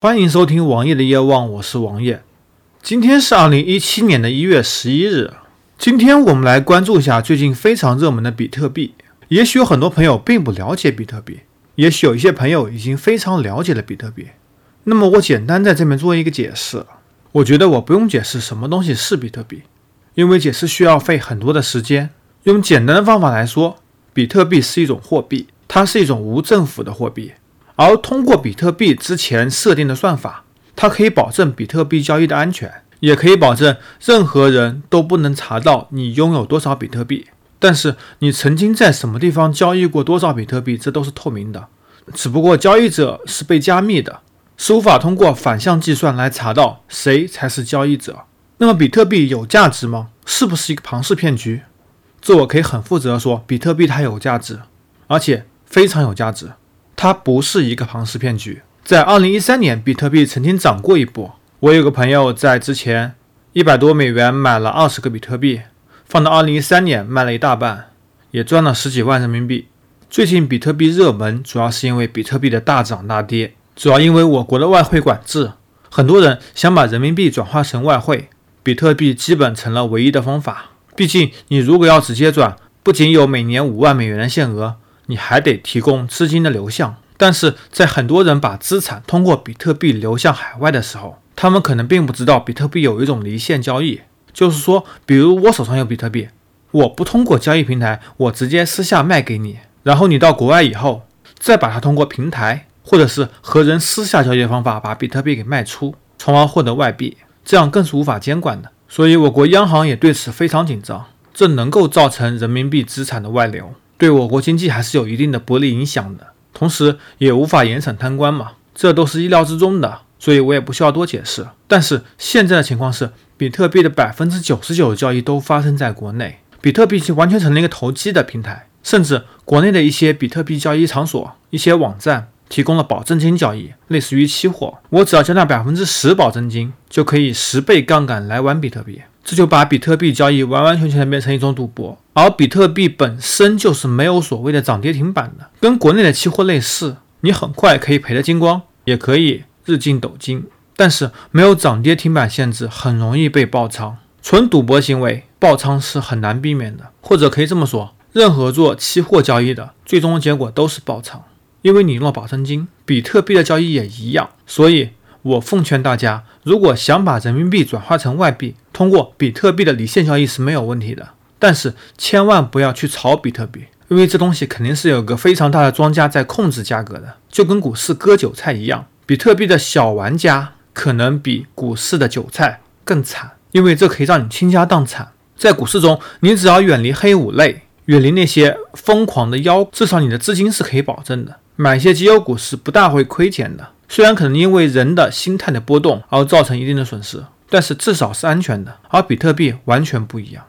欢迎收听王爷的夜望，我是王爷。今天是二零一七年的一月十一日。今天我们来关注一下最近非常热门的比特币。也许有很多朋友并不了解比特币，也许有一些朋友已经非常了解了比特币。那么我简单在这边做一个解释。我觉得我不用解释什么东西是比特币，因为解释需要费很多的时间。用简单的方法来说，比特币是一种货币，它是一种无政府的货币。而通过比特币之前设定的算法，它可以保证比特币交易的安全，也可以保证任何人都不能查到你拥有多少比特币。但是你曾经在什么地方交易过多少比特币，这都是透明的。只不过交易者是被加密的，是无法通过反向计算来查到谁才是交易者。那么比特币有价值吗？是不是一个庞氏骗局？这我可以很负责说，比特币它有价值，而且非常有价值。它不是一个庞氏骗局。在二零一三年，比特币曾经涨过一波。我有个朋友在之前一百多美元买了二十个比特币，放到二零一三年卖了一大半，也赚了十几万人民币。最近比特币热门，主要是因为比特币的大涨大跌，主要因为我国的外汇管制，很多人想把人民币转化成外汇，比特币基本成了唯一的方法。毕竟你如果要直接转，不仅有每年五万美元的限额。你还得提供资金的流向，但是在很多人把资产通过比特币流向海外的时候，他们可能并不知道比特币有一种离线交易，就是说，比如我手上有比特币，我不通过交易平台，我直接私下卖给你，然后你到国外以后，再把它通过平台或者是和人私下交易的方法把比特币给卖出，从而获得外币，这样更是无法监管的。所以，我国央行也对此非常紧张，这能够造成人民币资产的外流。对我国经济还是有一定的不利影响的，同时也无法严惩贪官嘛，这都是意料之中的，所以我也不需要多解释。但是现在的情况是，比特币的百分之九十九的交易都发生在国内，比特币就完全成了一个投机的平台，甚至国内的一些比特币交易场所、一些网站提供了保证金交易，类似于期货，我只要交纳百分之十保证金，就可以十倍杠杆来玩比特币。这就把比特币交易完完全全的变成一种赌博，而比特币本身就是没有所谓的涨跌停板的，跟国内的期货类似，你很快可以赔得精光，也可以日进斗金，但是没有涨跌停板限制，很容易被爆仓。纯赌博行为爆仓是很难避免的，或者可以这么说，任何做期货交易的，最终的结果都是爆仓，因为你用了保证金。比特币的交易也一样，所以。我奉劝大家，如果想把人民币转化成外币，通过比特币的离线交易是没有问题的。但是千万不要去炒比特币，因为这东西肯定是有个非常大的庄家在控制价格的，就跟股市割韭菜一样。比特币的小玩家可能比股市的韭菜更惨，因为这可以让你倾家荡产。在股市中，你只要远离黑五类，远离那些疯狂的妖，至少你的资金是可以保证的。买一些绩优股是不大会亏钱的。虽然可能因为人的心态的波动而造成一定的损失，但是至少是安全的。而比特币完全不一样，